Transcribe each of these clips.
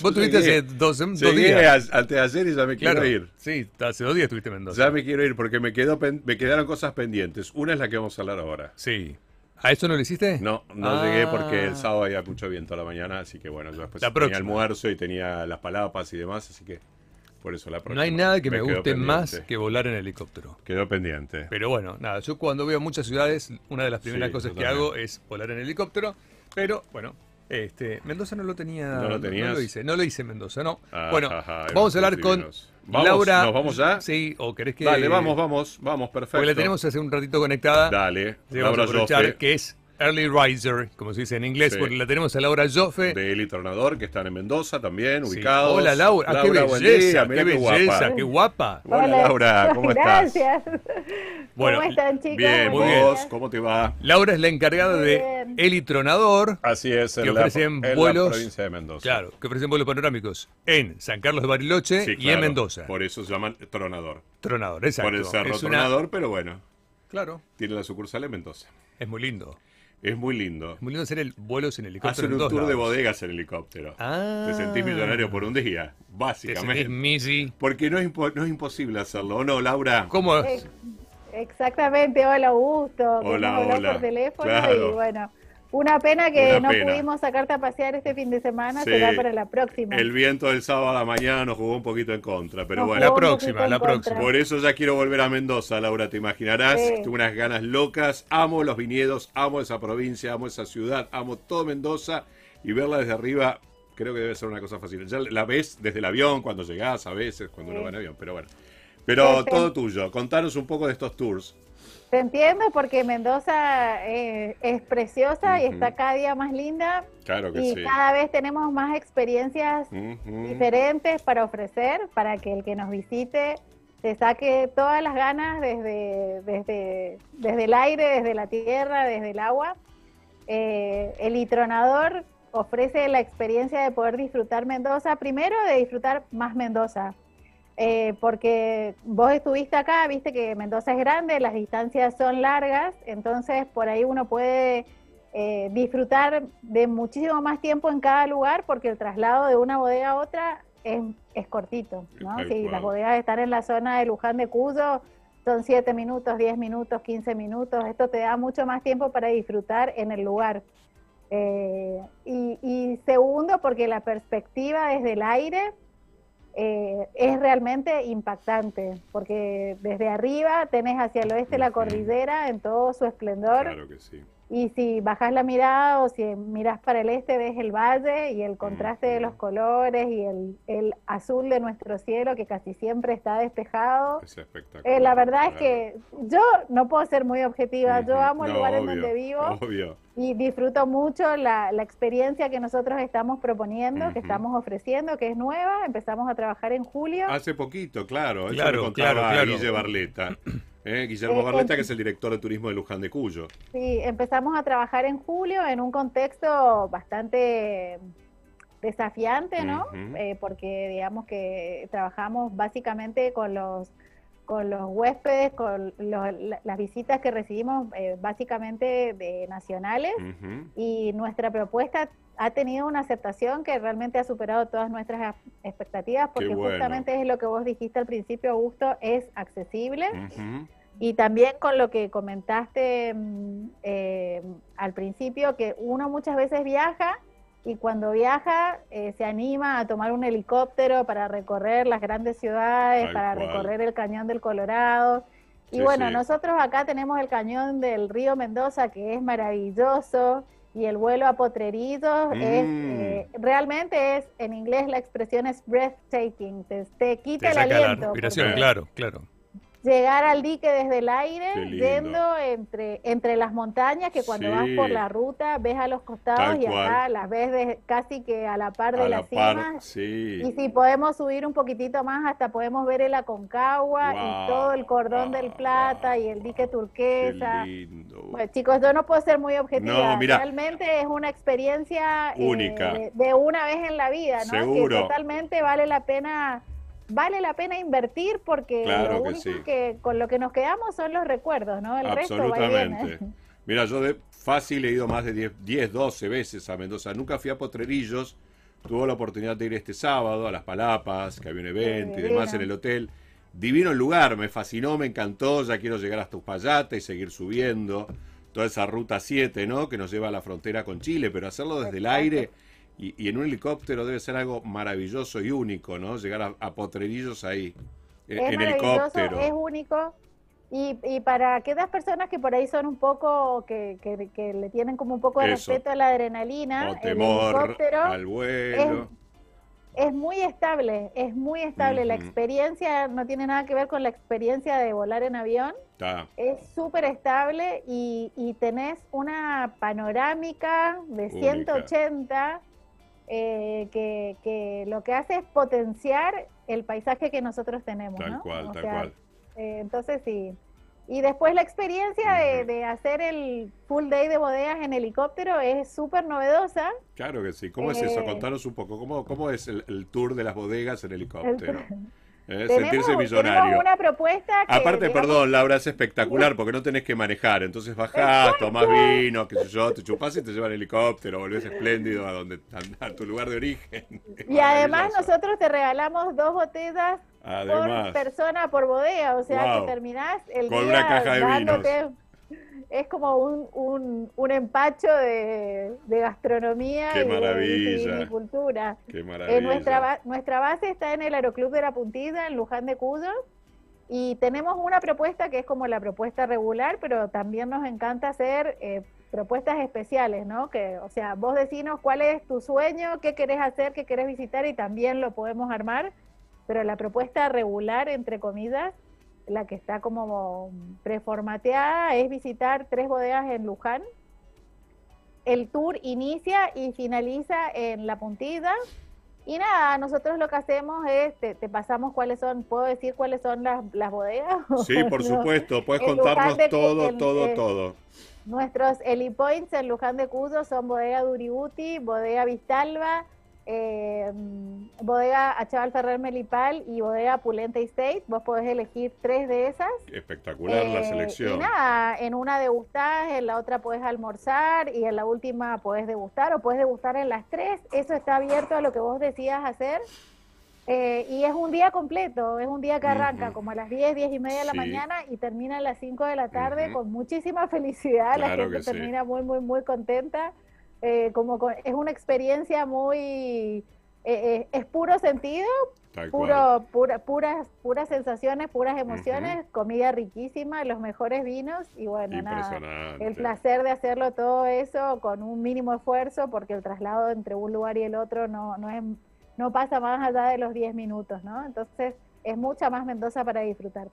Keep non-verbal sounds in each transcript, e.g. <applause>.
Vos tuviste hace dos, dos Llegué días. a- antes de ayer y ya me quiero ir. sí, hace dos días estuviste en Mendoza. Ya me quiero ir porque me, quedó me quedaron cosas pendientes. Una es la que vamos a hablar ahora. Sí. ¿A eso no lo hiciste? No, no Ah. llegué porque el sábado había mucho viento a la mañana, así que bueno, yo después La tenía almuerzo y tenía las palapas y demás, así que por eso la próxima. No hay nada que me, guste pendiente. más que volar en helicóptero. Quedó pendiente. Pero bueno, nada, yo cuando veo muchas ciudades, una de las primeras Sí, cosas que hago es volar en helicóptero. Pero bueno, este, Mendoza no lo tenía. ¿No lo tenías? lo hice, no lo hice en Mendoza, no. Ah, bueno, ajá, vamos a hablar con. Vamos, Laura. ¿nos vamos ya? Sí, o querés que. Dale, vamos, vamos, vamos, perfecto. Porque la tenemos hace un ratito conectada. Dale, Sí, vamos a Laura aprovechar Joffe, que es Early Riser, como se dice en inglés, Sí. porque la tenemos a Laura Joffe. de Eli Tornador, que están en Mendoza también, Sí. ubicados. Hola Laura, Ah, qué buen belleza, día, qué belleza, guapa. qué guapa. Hola, Laura, ¿cómo <laughs> estás? Gracias. Bueno, ¿Cómo están, chicos? Bien, Muy vos, días. ¿cómo te va? Laura es la encargada de bien. Eli Tronador. Así es, en, Que la, ofrecen en vuelos- la provincia de Mendoza. Claro, que ofrecen vuelos panorámicos en San Carlos de Bariloche Sí, y en Mendoza. Por eso se llaman Tronador. Tronador, exacto. Por el cerro es una- Tronador, pero bueno, Claro, tiene la sucursal en Mendoza. es muy lindo. Es muy lindo. Es muy lindo hacer el vuelos en helicóptero Hacen en un tour de bodegas en helicóptero. Ah. Te sentís millonario por un día, Te básicamente. Missy. Porque no es, impo- no es imposible hacerlo, ¿o no, Laura? ¿Cómo? Eh, Exactamente, hola Augusto. Hola, hola. por teléfono Claro. y bueno, una pena que Una no pena. pudimos sacarte a pasear este fin de semana, Sí. será para la próxima. El viento del sábado a la mañana nos jugó un poquito en contra, pero Nos bueno. La próxima, la próxima. Por eso ya quiero volver a Mendoza, Laura, te imaginarás. Sí. Tengo unas ganas locas. Amo los viñedos, amo esa provincia, amo esa ciudad, amo todo Mendoza. Y verla desde arriba creo que debe ser una cosa fácil. Ya la ves desde el avión, cuando llegás, a veces, cuando uno Sí. va en avión, pero bueno. Pero Sí, sí. todo tuyo. Contanos un poco de estos tours. Te entiendo porque Mendoza eh, es preciosa y está cada día más linda Claro que y sí. cada vez tenemos más experiencias diferentes para ofrecer, para que el que nos visite se saque todas las ganas desde, desde, desde el aire, desde la tierra, desde el agua. Eh, el litronador ofrece la experiencia de poder disfrutar Mendoza, primero de disfrutar más Mendoza, eh, porque vos estuviste acá, viste que Mendoza es grande, las distancias son largas, entonces por ahí uno puede eh, disfrutar de muchísimo más tiempo en cada lugar, porque el traslado de una bodega a otra es, es cortito, ¿no? Si las bodegas están en la zona de Luján de Cuyo, son 7 minutos, 10 minutos, 15 minutos, esto te da mucho más tiempo para disfrutar en el lugar. Eh, y, y segundo, porque la perspectiva desde el aire eh, es realmente impactante, porque desde arriba tenés hacia el oeste la cordillera en todo su esplendor, Claro que sí. Y si bajas la mirada o si miras para el este ves el valle y el contraste de los colores y el, el azul de nuestro cielo que casi siempre está despejado. Es espectacular. Eh, la verdad es que yo no puedo ser muy objetiva, yo amo el No, lugar en donde vivo Obvio. y disfruto mucho la, la experiencia que nosotros estamos proponiendo, que estamos ofreciendo, que es nueva. Empezamos a trabajar en julio. Hace poquito, claro. Eso Claro, me contaba claro, claro. Guille Barleta. <clears throat> ¿eh? Guillermo Eh, Barleta, eh, que es el director de turismo de Luján de Cuyo. Sí, empezamos a trabajar en julio en un contexto bastante desafiante, ¿no? Eh, porque digamos que trabajamos básicamente con los con los huéspedes, con los- las visitas que recibimos eh, básicamente de nacionales y nuestra propuesta ha tenido una aceptación que realmente ha superado todas nuestras expectativas porque bueno. justamente es lo que vos dijiste al principio, Augusto, es accesible. Y también con lo que comentaste mm, eh, al principio, que uno muchas veces viaja y cuando viaja eh, se anima a tomar un helicóptero para recorrer las grandes ciudades, Tal para cual. recorrer el cañón del Colorado. Y Sí, bueno, sí. nosotros acá tenemos el cañón del río Mendoza, que es maravilloso, y el vuelo a es, Mm. eh, realmente es, en inglés la expresión es breathtaking, te, te quita Te el saca la aliento. respiración, porque- claro, claro. Llegar al dique desde el aire, yendo entre, entre las montañas, que cuando vas por la ruta ves a los costados Tal y acá cual. las ves de- casi que a la par de A la las par, cimas. sí. Y si podemos subir un poquitito más, hasta podemos ver el Aconcagua y todo el cordón del Plata y el dique Qué turquesa. lindo. Bueno, chicos, yo no puedo ser muy objetiva. No, mira. Realmente es una experiencia eh, Única. de, de una vez en la vida, ¿no? Seguro. Que totalmente vale la pena vale la pena invertir porque Claro lo que único sí. que con lo que nos quedamos son los recuerdos, ¿no? El resto va y Absolutamente. viene. <laughs> Mira, yo de fácil he ido más de 10, 10, 12 veces a Mendoza. Nunca fui a Potrerillos tuvo la oportunidad de ir este sábado a Las Palapas, que había un evento y demás en el hotel. Divino el lugar, me fascinó, me encantó, ya quiero llegar hasta Uspallata y seguir subiendo. Toda esa ruta 7, ¿no? Que nos lleva a la frontera con Chile, pero hacerlo desde el Exacto. aire y, y en un helicóptero debe ser algo maravilloso y único, ¿no? Llegar a, a Potrerillos ahí, es en maravilloso, helicóptero. es único. Y, y para aquellas personas que por ahí son un poco, que, que- que le tienen como un poco de Eso. respeto a la adrenalina, o el temor helicóptero al vuelo. es muy estable, es muy estable. La experiencia no tiene nada que ver con la experiencia de volar en avión. Está. Es súper estable y, y tenés una panorámica de Única. 180 eh, que, que lo que hace es potenciar el paisaje que nosotros tenemos. Tal ¿no? cual, O tal sea, cual. eh, entonces sí. Y después la experiencia de, hacer el full day de bodegas en helicóptero es súper novedosa. Claro que sí. ¿Cómo es eso? Eh, Contanos un poco. ¿Cómo, cómo es el, el tour de las bodegas en El- helicóptero? Eh, tenemos, sentirse millonario. una propuesta que, Aparte, digamos, perdón, Laura, es espectacular porque no tenés que manejar. Entonces bajás, tomás vino, qué sé yo, te chupás y te llevan helicóptero, volvés espléndido a donde a tu lugar de origen. <laughs> Y además nosotros te regalamos dos botellas Además, por persona por bodega, o sea Wow. que terminás el Con día una caja de dándote, es como un, un, un empacho de, de gastronomía Qué y de maravilla. viticultura. qué Eh, maravilla. nuestra, ba- nuestra base está en el Aeroclub de la Puntilla, en Luján de Cuyo, y tenemos una propuesta que es como la propuesta regular, pero también nos encanta hacer eh, propuestas especiales, ¿no? Que, o sea, vos decinos cuál es tu sueño, qué querés hacer, qué querés visitar, y también lo podemos armar, pero la propuesta regular, entre comillas, la que está como preformateada, es visitar tres bodegas en Luján. El tour inicia y finaliza en La Puntilla. Y nada, nosotros lo que hacemos es, te, te pasamos cuáles son, ¿puedo decir cuáles son las, las bodegas? <laughs> Sí, por supuesto, puedes En contarnos de todo, en- todo, eh, todo. Nuestros helipoints en Luján de Cuyo son bodega Duributi, bodega Vistalba, eh, mm, bodega Achaval Ferrer Melipal y bodega Pulente State. Vos podés elegir tres de esas. Espectacular la Eh, selección. Y nada, en una degustás, en la otra podés almorzar y en la última podés degustar o podés degustar en las tres. Eso está abierto a lo que vos decidas hacer. Eh, y es un día completo, es un día que arranca como a las 10, 10 y media de la mañana y termina a las 5 de la tarde con muchísima felicidad. la gente sí. termina muy, muy, muy contenta. Eh, como con- es una experiencia muy... eh, eh, es puro sentido, Tal puro, pura, puras, puras sensaciones, puras emociones, comida riquísima, los mejores vinos y bueno, nada, el placer de hacerlo todo eso con un mínimo esfuerzo porque el traslado entre un lugar y el otro no, no, es, no pasa más allá de los 10 minutos, ¿no? Entonces es mucha más Mendoza para disfrutar.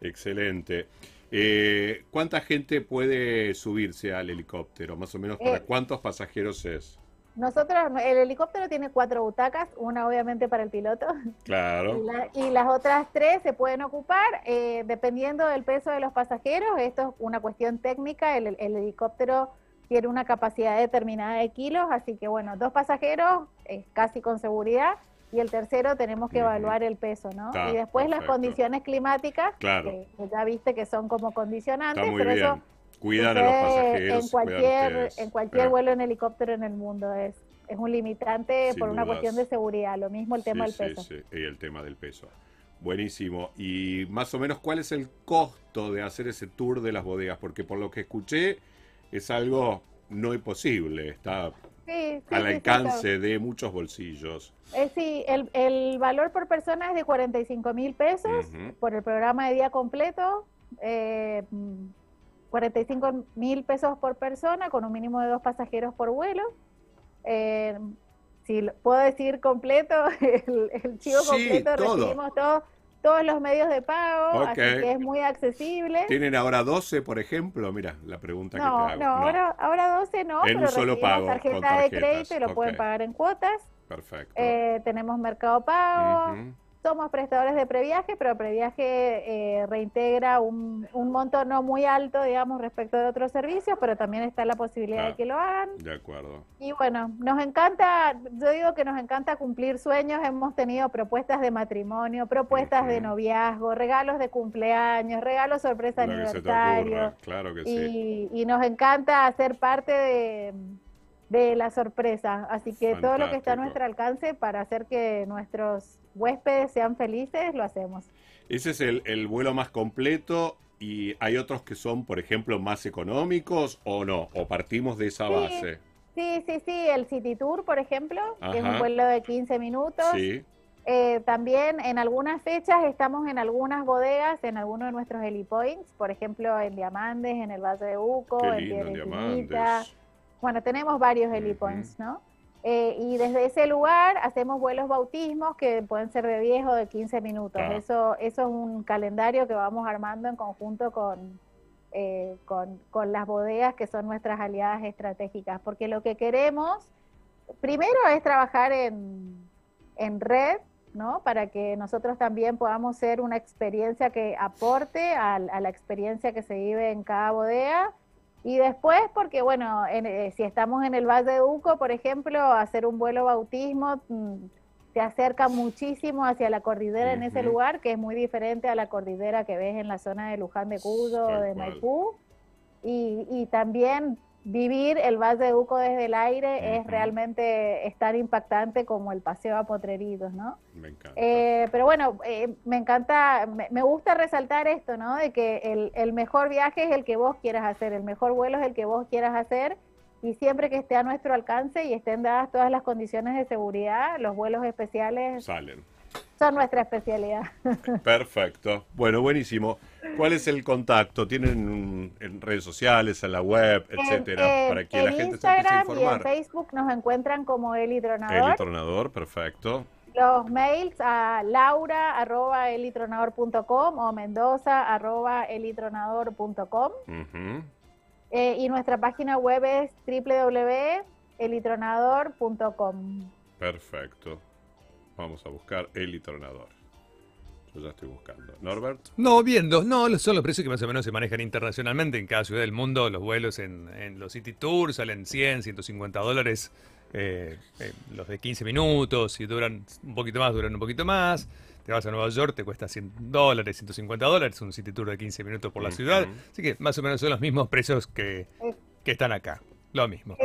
Excelente. Eh, ¿Cuánta gente puede subirse al helicóptero? Más o menos, ¿para Eh, cuántos pasajeros es? Nosotros, el helicóptero tiene cuatro butacas, una obviamente para el piloto Claro. y, la- y las otras tres se pueden ocupar eh, dependiendo del peso de los pasajeros. Esto es una cuestión técnica. El, el helicóptero tiene una capacidad determinada de kilos, así que bueno, dos pasajeros es casi con seguridad y el tercero tenemos que evaluar el peso, ¿no? Está, y después las condiciones climáticas, Claro. que, ya viste que son como condicionantes, pero bien. eso Cuidan a los pasajeros. en cualquier, en cualquier Eh, vuelo en helicóptero en el mundo. Es, es un limitante Sin por una dudas. cuestión de seguridad. Lo mismo el tema sí, del peso. sí, sí, y el tema del peso. Buenísimo. Y más o menos, ¿cuál es el costo de hacer ese tour de las bodegas? Porque por lo que escuché, es algo no imposible. Está Sí, sí, al alcance de muchos bolsillos. Eh, sí, el, el valor por persona es de 45 mil pesos por el programa de día completo. Eh, mm, 45 mil pesos por persona con un mínimo de dos pasajeros por vuelo. Eh, si puedo decir completo, <laughs> el, el chivo Sí, completo todo. recibimos todo- todos los medios de pago, así que es muy accesible. ¿Tienen ahora 12, por ejemplo? Mira, la pregunta No, que te no, hago. ahora, ahora 12 no, En pero un solo pago, tarjeta de crédito y lo pueden pagar en cuotas. Perfecto. Eh, tenemos Mercado Pago. Somos prestadores de previaje, pero previaje eh, reintegra un, un monto no muy alto, digamos, respecto de otros servicios, pero también está la posibilidad de que lo hagan. De acuerdo. Y bueno, nos encanta, yo digo que nos encanta cumplir sueños, hemos tenido propuestas de matrimonio, propuestas de noviazgo, regalos de cumpleaños, regalos sorpresa Lo que se te aniversario. ocurra, Claro que sí. Y, y nos encanta hacer parte de, de la sorpresa. Así que todo lo que está a nuestro alcance para hacer que nuestros huéspedes sean felices, lo hacemos. Ese es el, el vuelo más completo y hay otros que son, por ejemplo, más económicos o no, o partimos de esa Sí. base. Sí, sí, sí, el City Tour, por ejemplo, que es un vuelo de 15 minutos. Sí, Eh, también en algunas fechas estamos en algunas bodegas, en algunos de nuestros helipoints, por ejemplo en Diamantes, en el Valle de Uco, qué en lindo en Piedra. Bueno, tenemos varios helipoints, ¿no? Eh, y desde ese lugar hacemos vuelos bautismos que pueden ser de 10 o de 15 minutos. Ah. Eso, eso es un calendario que vamos armando en conjunto con, eh, con, con las bodegas que son nuestras aliadas estratégicas, porque lo que queremos primero es trabajar en, en red, ¿no? Para que nosotros también podamos ser una experiencia que aporte a, a la experiencia que se vive en cada bodega. Y después, porque bueno, en, eh, si estamos en el Valle de Uco, por ejemplo, hacer un vuelo bautismo mm, te acerca muchísimo hacia la cordillera en ese lugar, que es muy diferente a la cordillera que ves en la zona de Luján de Cuyo, de. Maipú. Y, y también vivir el Valle de Uco desde el aire es realmente es tan impactante como el paseo a Potreritos, ¿no? Me encanta. Eh, pero bueno, eh, me encanta, me, me gusta resaltar esto, ¿no? De que el, el mejor viaje es el que vos quieras hacer, el mejor vuelo es el que vos quieras hacer y siempre que esté a nuestro alcance y estén dadas todas las condiciones de seguridad, los vuelos especiales Salen. Son nuestra especialidad. <laughs> Perfecto. Bueno, buenísimo. ¿Cuál es el contacto? ¿Tienen en redes sociales, en la web, etcétera? En- para que en la gente se empiece a Instagram y en. Facebook nos encuentran como. El tronador, perfecto. Los mails a laura.elitronador.com o mendoza.elitronador.com Ujú. eh, y nuestra página web es www.elitronador.com. Perfecto. Vamos a buscar el tronador. Yo ya estoy buscando. Norbert. No, viendo, no, son los precios que más o menos se manejan internacionalmente en cada ciudad del mundo. Los vuelos en, en los City Tours salen 100, 150 dólares. eh, eh, los de 15 minutos, si duran un poquito más, duran un poquito más. Te vas a Nueva York, te cuesta 100 dólares, 150 dólares, un City Tour de 15 minutos por la ciudad. Así que más o menos son los mismos precios que, que están acá. Lo mismo.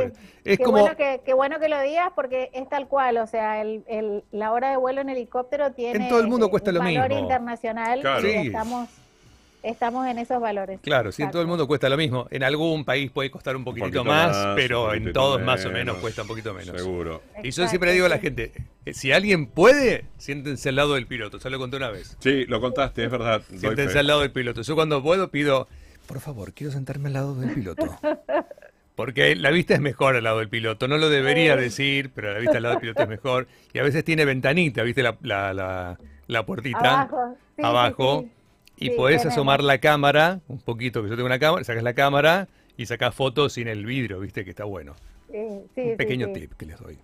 Es qué, como... bueno que, qué bueno que lo digas porque es tal cual, o sea, el, el- la hora de vuelo en helicóptero tiene En todo el mundo eh, cuesta un lo valor mismo. internacional Claro. y Sí. estamos, estamos en esos valores. Claro, si en todo el mundo cuesta lo mismo. En algún país puede costar un poquitito poquito más, más, pero en todos más o menos. cuesta un poquito menos. Seguro. Y yo siempre le digo a la gente, eh, si alguien puede, siéntense al lado del piloto. Ya lo conté una vez. Sí, lo contaste, es verdad. Siéntense al lado del piloto. Yo cuando puedo pido, por favor, quiero sentarme al lado del piloto. <laughs> Porque la vista es mejor al lado del piloto. No lo debería decir, pero la vista al lado del piloto es mejor. Y a veces tiene ventanita, ¿viste? La, la, la, la puertita Abajo, sí, abajo. sí. Y Sí, podés tenemos. asomar la cámara, un poquito, que yo tengo una cámara, sacas la cámara y sacás fotos sin el vidrio, ¿viste? Que está bueno. Sí, sí, Un pequeño sí. tip que les doy.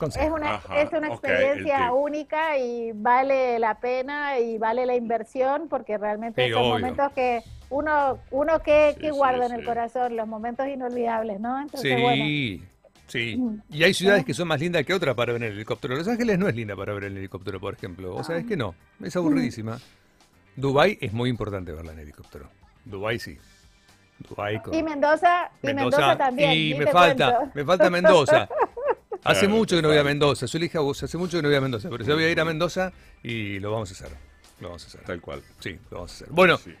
Es una, Ajá, es una experiencia única y vale la pena y vale la inversión porque realmente Sí, son obvio. momentos que uno, uno que, Sí, que sí, guarda en sí. el corazón, los momentos inolvidables, ¿no? Entonces, bueno, Sí, sí. Mm. Y hay ciudades que son más lindas que otras para ver en el helicóptero. Los Ángeles no es linda para ver en el helicóptero, por ejemplo. ¿Vos sabés que no? Es aburridísima. Dubái es muy importante verla en helicóptero. Dubái sí. Dubái con... y Mendoza, y Mendoza, también. Y me falta, cuento. me falta Mendoza. <laughs> Hace Claro, mucho que no voy a. Mendoza. Yo le dije a vos, hace mucho que no voy a Mendoza, pero yo voy a ir a Mendoza y lo vamos a hacer. Lo vamos a hacer. Tal cual. Sí, lo vamos a hacer. Bueno, Sí.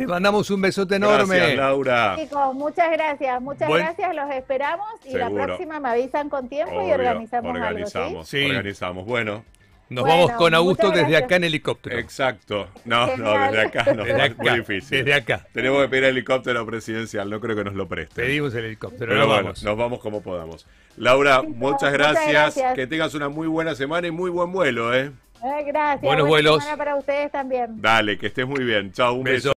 Te mandamos un besote enorme. Gracias, Laura. Chicos, muchas gracias, muchas Buen- gracias, los esperamos y la próxima me avisan con tiempo y organizamos, organizamos, ¿sí? Sí. organizamos. Bueno, Nos Bueno, vamos con Augusto desde acá en helicóptero. exacto. No, no, desde acá no, Desde es muy acá, difícil. desde acá. Tenemos que pedir helicóptero presidencial, no creo que nos lo presten. Pedimos el helicóptero, Pero no bueno, vamos. nos vamos como podamos. Laura, muchas muchas gracias. gracias. Que tengas una muy buena semana y muy buen vuelo, ¿eh? Eh, gracias. Buenos buena vuelos. semana para ustedes también. Dale, que estés muy bien. Chao, un Beso. beso.